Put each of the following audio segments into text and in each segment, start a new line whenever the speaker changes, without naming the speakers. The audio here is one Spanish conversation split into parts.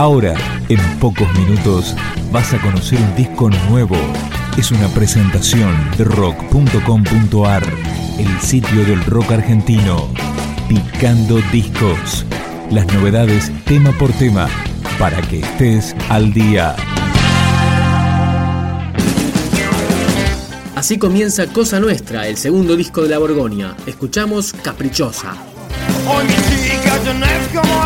Ahora, en pocos minutos, vas a conocer un disco nuevo. Es una presentación de rock.com.ar, el sitio del rock argentino. Picando discos. Las novedades tema por tema, para que estés al día.
Así comienza Cosa Nuestra, el segundo disco de la Borgoña. Escuchamos Caprichosa.
Hoy mi chica ya no es como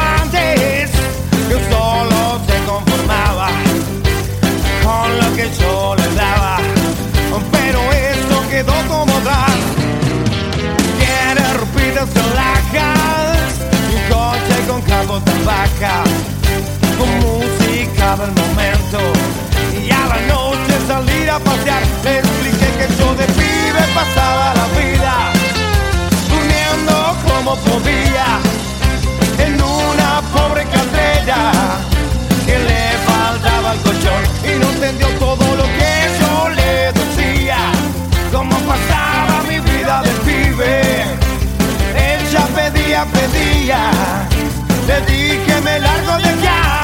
baja, con música del momento, y a la noche salir a pasear, le expliqué que yo de pibe pasaba la vida durmiendo como podía en una pobre caldera que le faltaba el colchón. Y no entendió todo lo que yo le decía cómo pasaba mi vida de pibe. Ella pedía pedía le dije me largo de acá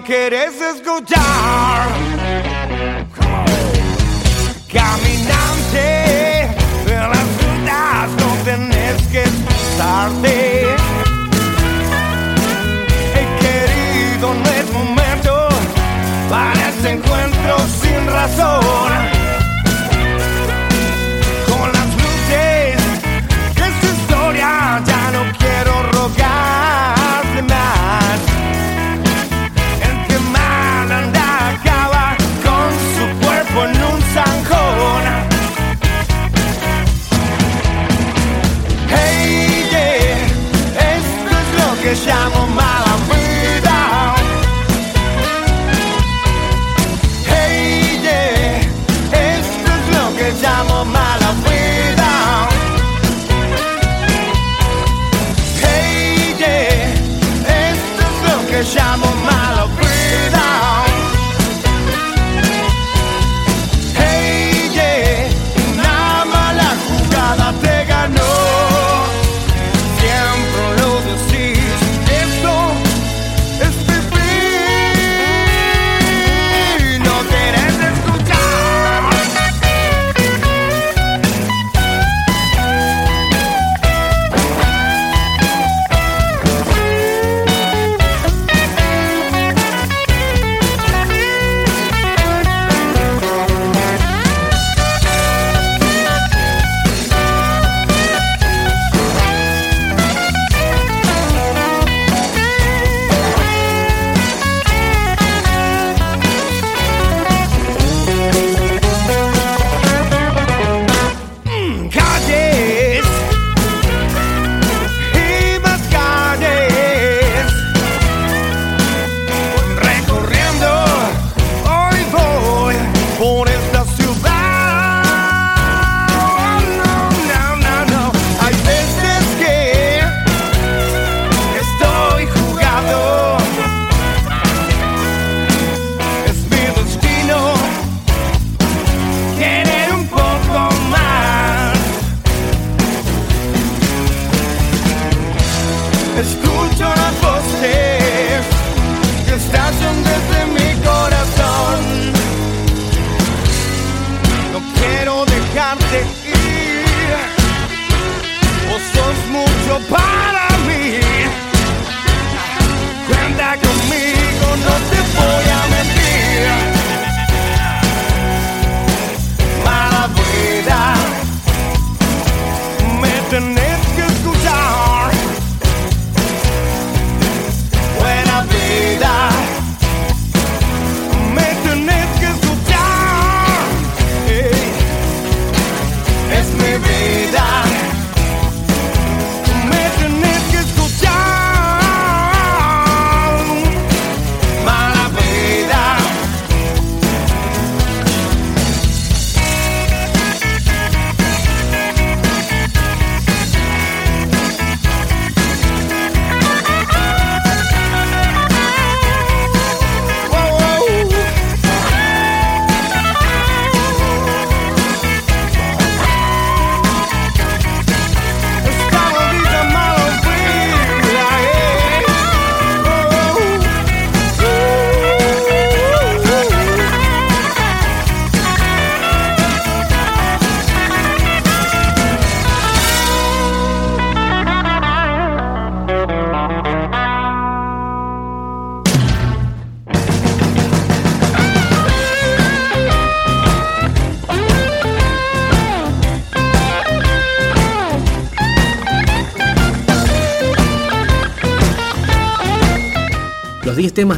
quieres escuchar. Caminante de la ciudad, no tenés que excusarte. He querido, no es momento para este encuentro sin razón. llamo mala vida. Hey, yeah, esto es lo que llamo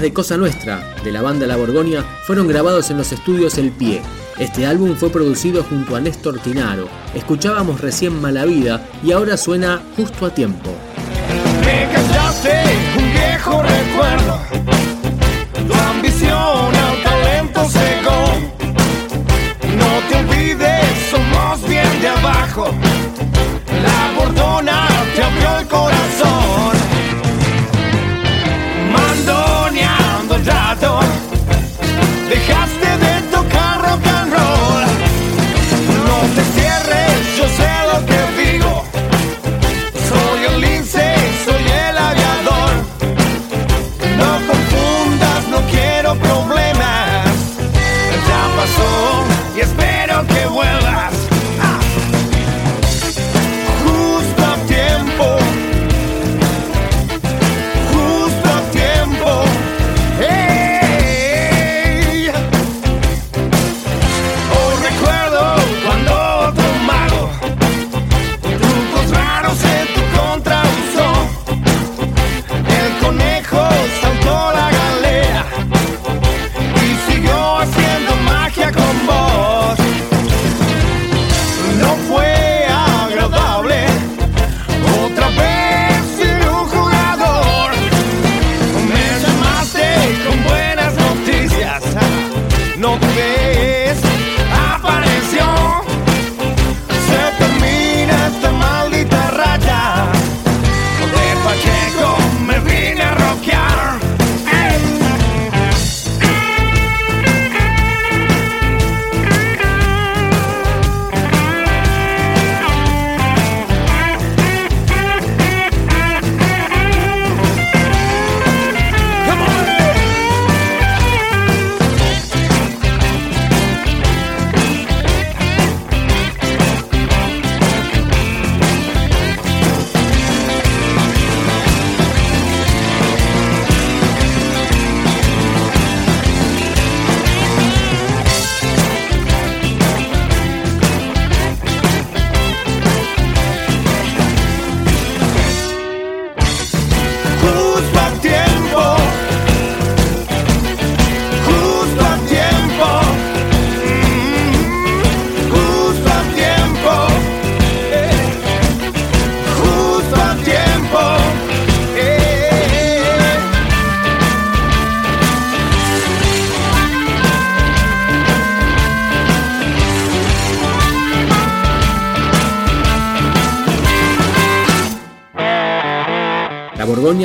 de Cosa Nuestra, de la banda La Borgoña, fueron grabados en los estudios El Pie. Este álbum fue producido junto a Néstor Tinaro. Escuchábamos recién Mala Vida y ahora suena justo a tiempo.
Me callaste un viejo recuerdo, tu ambición al talento cegó. No te olvides, somos bien de abajo. La bordona te abrió el corazón.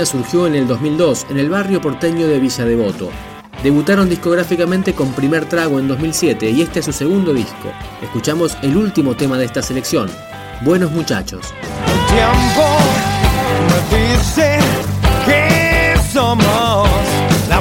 Surgió en el 2002 en el barrio porteño de Villa Devoto. Debutaron discográficamente con Primer Trago en 2007 y este es su segundo disco. Escuchamos el último tema de esta selección, Buenos Muchachos.
La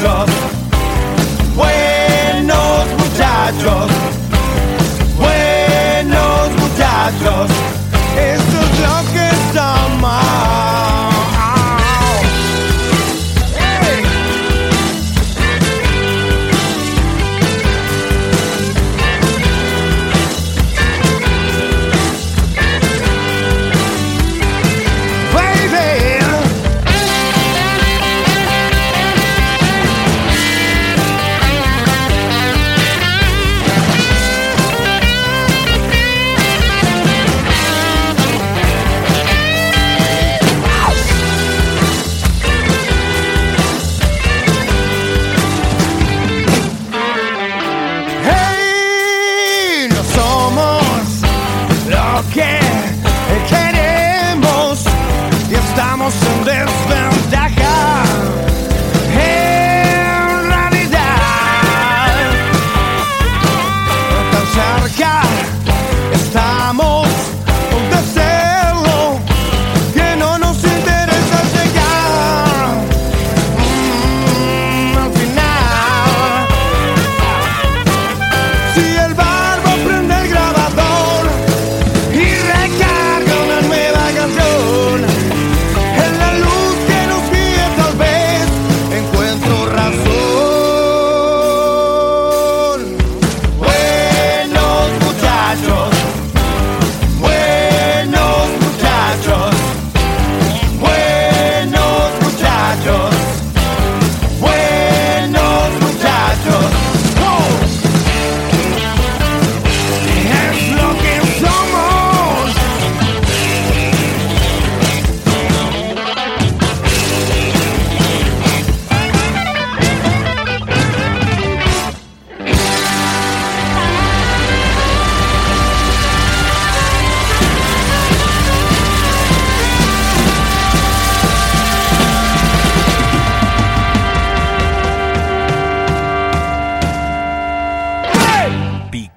I